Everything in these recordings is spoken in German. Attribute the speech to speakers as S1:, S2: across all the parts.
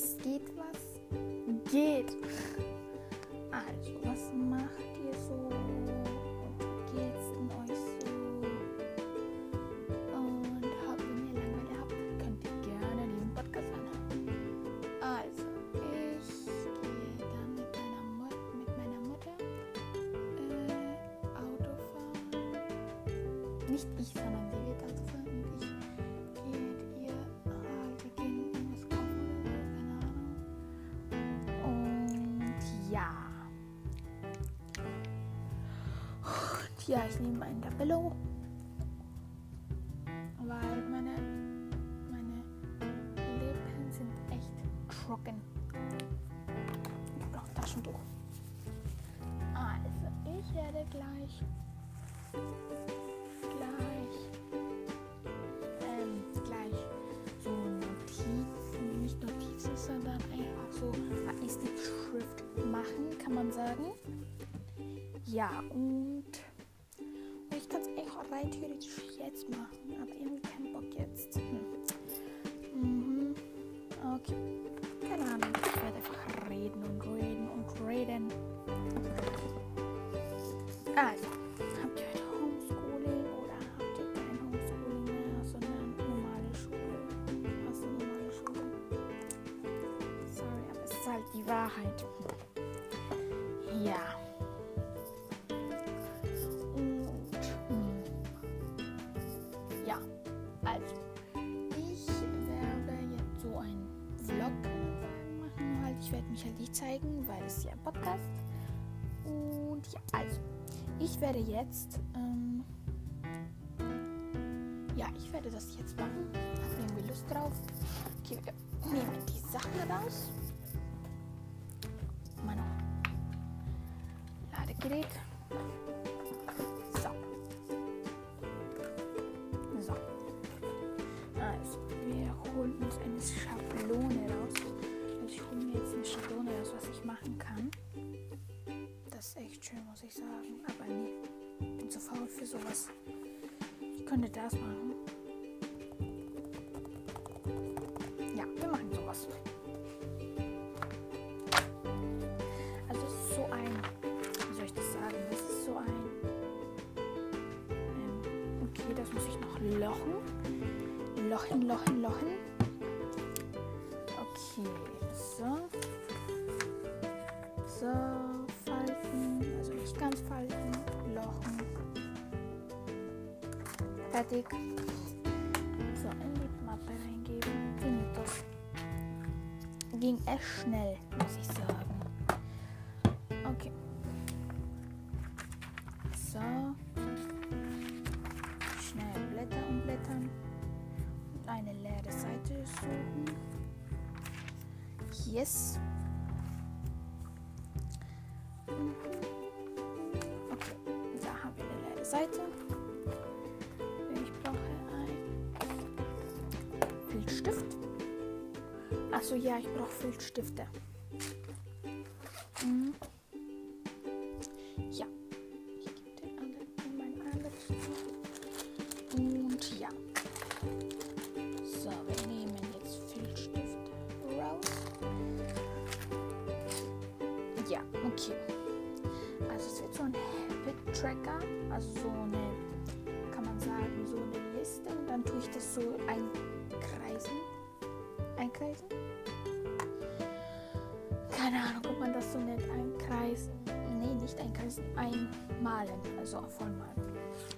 S1: was geht, was geht. Also, was macht ihr so? Geht's denn euch so? Und habt, ihr Langeweile habt, könnt ihr gerne diesen Podcast anhören. Also, ich gehe dann mit meiner, Mut mit meiner Mutter äh, Auto fahren. Nicht ich, sondern sie wird Auto fahren ja, ich nehme einen Tabello. Weil meine, meine Lippen sind echt trocken. Ich brauche Taschentuch. Also, ich werde gleich, gleich, ähm, gleich so Notizen, nicht Notizen, sondern einfach so Schrift machen, kann man sagen. Ja, und rein theoretisch jetzt machen, aber irgendwie keinen Bock jetzt. Hm. Mhm. Okay. Keine Ahnung. Ich werde einfach reden und reden und reden. Also, habt ihr heute Homeschooling oder habt ihr kein Homeschooling mehr, sondern normale normale Schule? Sorry, aber es ist halt die Wahrheit. Mich halt nicht zeigen, weil es ja ein Podcast. Und ja, also, ich werde jetzt, ähm, ja, ich werde das jetzt machen. Hab irgendwie Lust drauf. Okay, wir nehmen die Sachen raus. Mein Ladegerät. Mir jetzt eine Schablone raus, was ich machen kann. Das ist echt schön, muss ich sagen. Aber nee, ich bin zu faul für sowas. Ich könnte das machen. Ja, wir machen sowas. Also es ist so ein, wie soll ich das sagen? Das ist so ein, ähm, okay, das muss ich noch lochen. Lochen, lochen, lochen. Okay, so. So, falten, also nicht ganz falten, lochen. Fertig. So, in die Mappe reingeben. Findet das. Ging echt schnell, muss ich sagen. Okay. So. Schnell Blätter umblättern. Und eine leere Seite suchen. Yes. Okay, da haben wir eine leere Seite. Ich brauche einen Filzstift. Achso, ja, ich brauche Filzstifte. Tracker, also so eine, kann man sagen, so eine Liste und dann tue ich das so einkreisen. Einkreisen? Keine Ahnung, ob man das so nennt. Einkreisen. Nee, nicht einkreisen, einmalen, also vollmalen.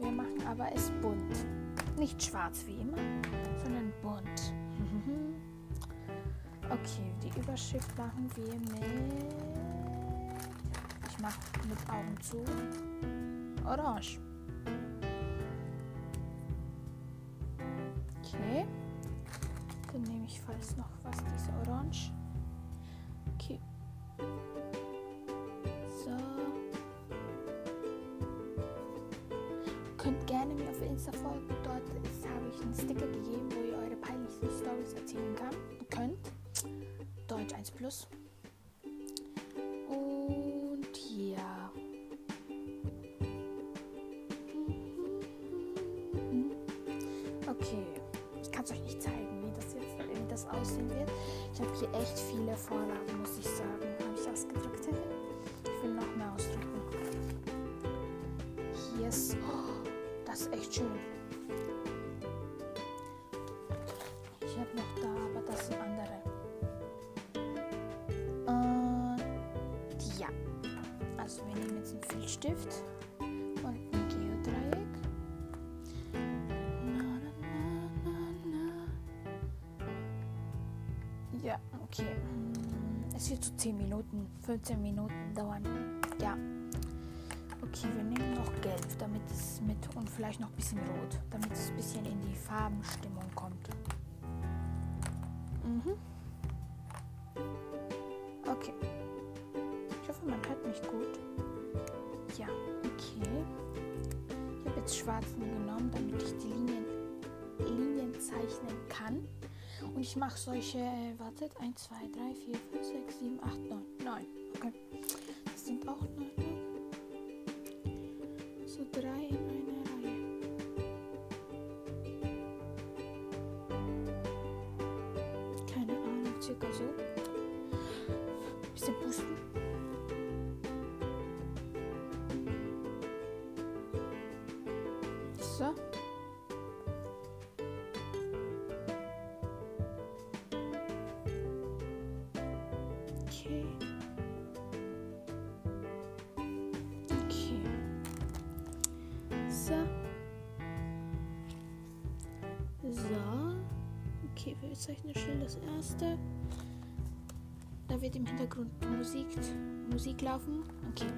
S1: Wir machen aber es bunt. Nicht schwarz wie immer, sondern bunt. Mhm. Okay, die Überschrift machen wir mit. Ich mache mit Augen zu. Orange. Okay. Dann nehme ich falls noch was, diese Orange. Okay. So. Könnt gerne mir auf Insta folgen. Dort habe ich einen Sticker gegeben, wo ihr eure peinlichsten Stories erzählen kann, könnt. Deutsch 1 Plus. Oh, das ist echt schön. Ich habe noch da, aber das sind andere. Und ja. Also wir nehmen jetzt einen Filzstift und ein Geodreieck. Na, na, na. Ja, okay. Es wird so 10 Minuten, 15 Minuten dauern. Mit und vielleicht noch ein bisschen Rot, damit es ein bisschen in die Farbenstimmung kommt. Mhm. Okay. Ich hoffe, man hört mich gut. Ja, okay. Ich habe jetzt schwarzen genommen, damit ich die Linien, Linien zeichnen kann. Und ich mache solche, äh, wartet, 1, 2, 3, 4, 5, 6, 7, 8, 9. 9. Okay. Das sind auch 9. So drei in Okay. Okay. So. So. Okay, wir zeichnen schnell das erste. Da wird im Hintergrund Musik, Musik laufen. Okay.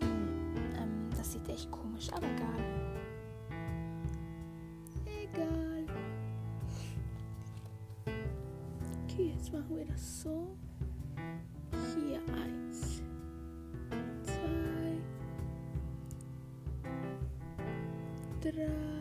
S1: Ähm, das sieht echt komisch, aber egal. Egal. Okay, jetzt machen wir das so. Eins, zwei, drei,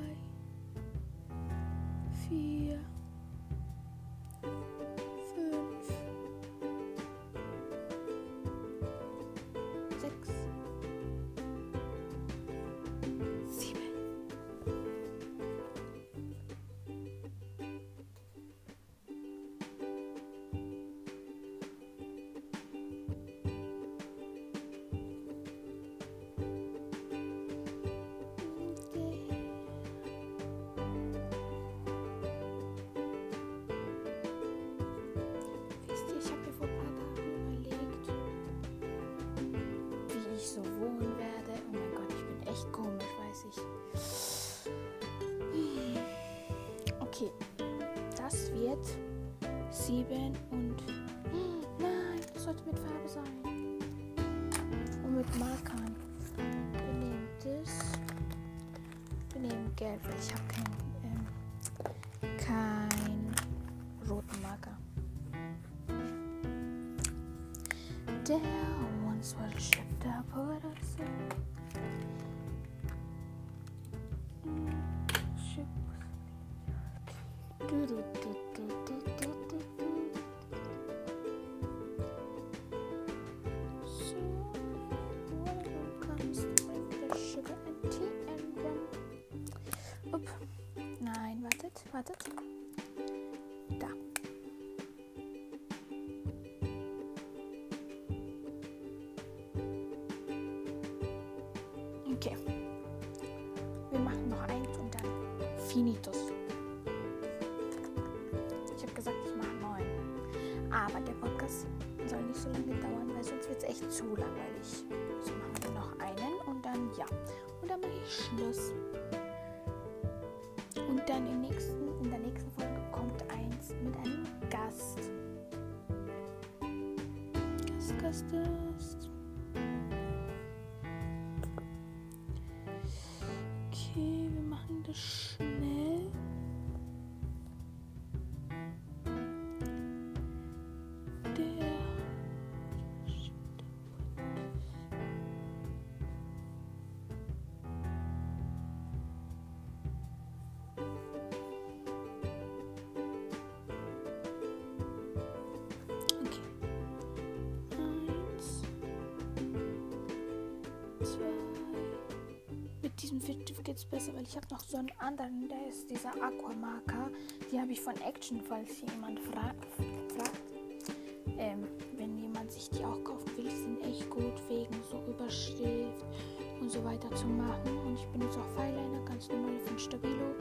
S1: Okay, das wird sieben und nein, das sollte mit Farbe sein. Und mit Markern. Wir nehmen das. Wir nehmen Gelb, weil ich habe keinen ähm, kein roten Marker. There once was a ship that put us in. Ship wartet. Da. Okay. Wir machen noch eins und dann Finitus. Aber der Podcast soll nicht so lange dauern, weil sonst wird es echt zu langweilig. So machen wir noch einen und dann ja. Und dann mache ich Schluss. Und dann im nächsten, in der nächsten Folge kommt eins mit einem Gast. Gast, Gast, Gast. Okay, wir machen das Mit diesem Stift geht es besser, weil ich habe noch so einen anderen, der ist dieser Aquamarker. Die habe ich von Action, falls jemand fra fragt. Ähm, wenn jemand sich die auch kaufen will, die sind echt gut wegen so Überschrift und so weiter zu machen. Und ich benutze auch Fineliner, ganz normale von Stabilo.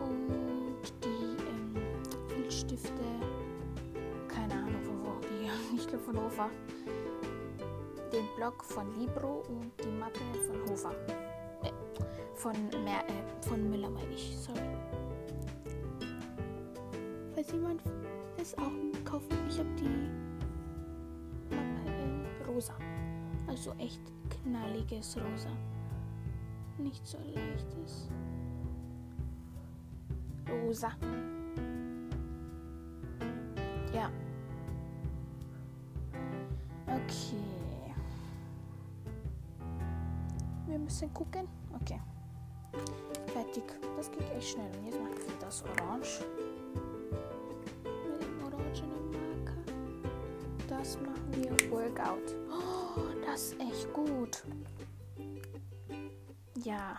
S1: Und die ähm, Filzstifte, keine Ahnung von wo, die, ich glaube von Hofer. Den Block von Libro und die Mappe von Hofer. Äh, von, Mer äh, von Müller meine ich, sorry. Falls jemand es auch kaufen ich habe die Mappe in rosa. Also echt knalliges Rosa. Nicht so leichtes. Rosa. Müssen gucken. Okay. Fertig. Das geht echt schnell. Und jetzt machen wir das Orange. Mit dem orangenen Marker. Das machen wir Workout. Oh, das ist echt gut. Ja.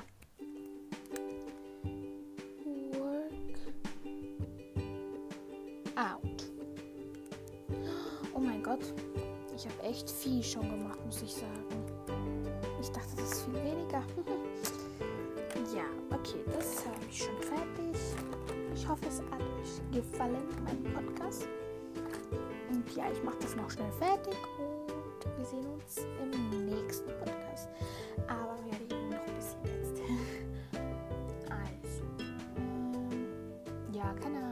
S1: Out. Oh mein Gott. Ich habe echt viel schon gemacht, muss ich sagen. Ich dachte, das ist viel weniger. ja, okay, das habe ich schon fertig. Ich hoffe, es hat euch gefallen, mein Podcast. Und ja, ich mache das noch schnell fertig und wir sehen uns im nächsten Podcast. Aber wir reden noch ein bisschen jetzt. also, ähm, ja, keine Ahnung.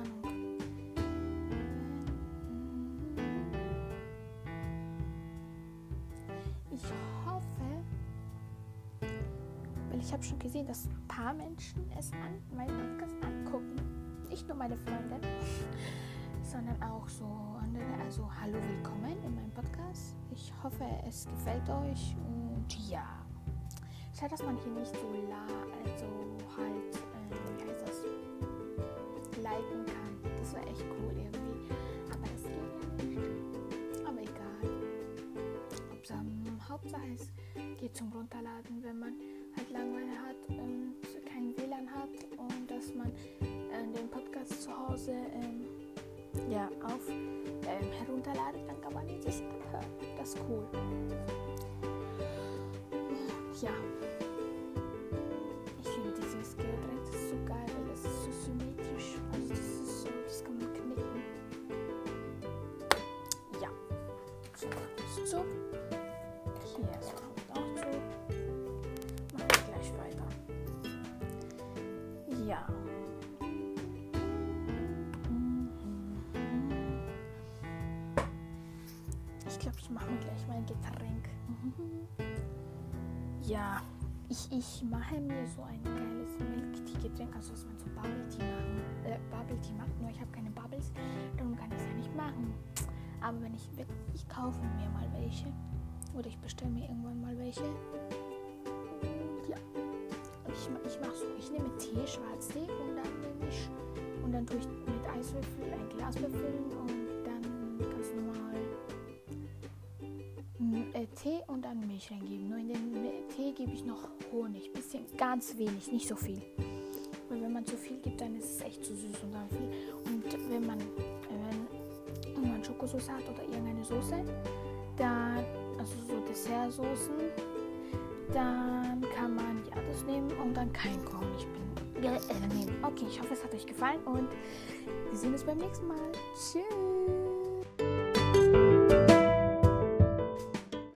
S1: Weil ich habe schon gesehen, dass ein paar Menschen es an meinen Podcast angucken. Nicht nur meine Freunde, sondern auch so andere. Also hallo, willkommen in meinem Podcast. Ich hoffe, es gefällt euch und ja. Schade, dass man hier nicht so la, also halt, äh, wie heißt das, liken kann. Das wäre echt cool irgendwie. Aber das geht ja nicht. Aber egal. Hauptsache, es geht zum Runterladen, wenn man Langeweile hat und kein WLAN hat und dass man äh, den Podcast zu Hause ähm, ja, auf ähm, herunterladet, dann kann man ihn sich anhören. Das ist cool. Ja. Ich mache mir gleich mein Getränk. Ja, ich, ich mache mir so ein geiles Milk-Tea-Getränk, also was man so Bubble Tea machen, äh, Bubble Tea macht, nur ich habe keine Bubbles, darum kann ich es ja nicht machen. Aber wenn ich wirklich, ich kaufe mir mal welche oder ich bestelle mir irgendwann mal welche. Ja, ich, ich mache so, ich nehme Tee, Schwarztee und dann nehme ich und dann tue ich mit Eiswürfel ein Glas befüllen und dann ganz Tee und dann Milch reingeben. Nur in den Tee gebe ich noch Honig, bisschen, ganz wenig, nicht so viel. Weil wenn man zu viel gibt, dann ist es echt zu süß und dann viel. Und wenn man, wenn man Schokosauce hat oder irgendeine Soße, dann, also so Dessertsoßen, dann kann man ja das nehmen und dann kein Honig bin- äh, äh, nehmen. Okay, ich hoffe, es hat euch gefallen und wir sehen uns beim nächsten Mal. Tschüss.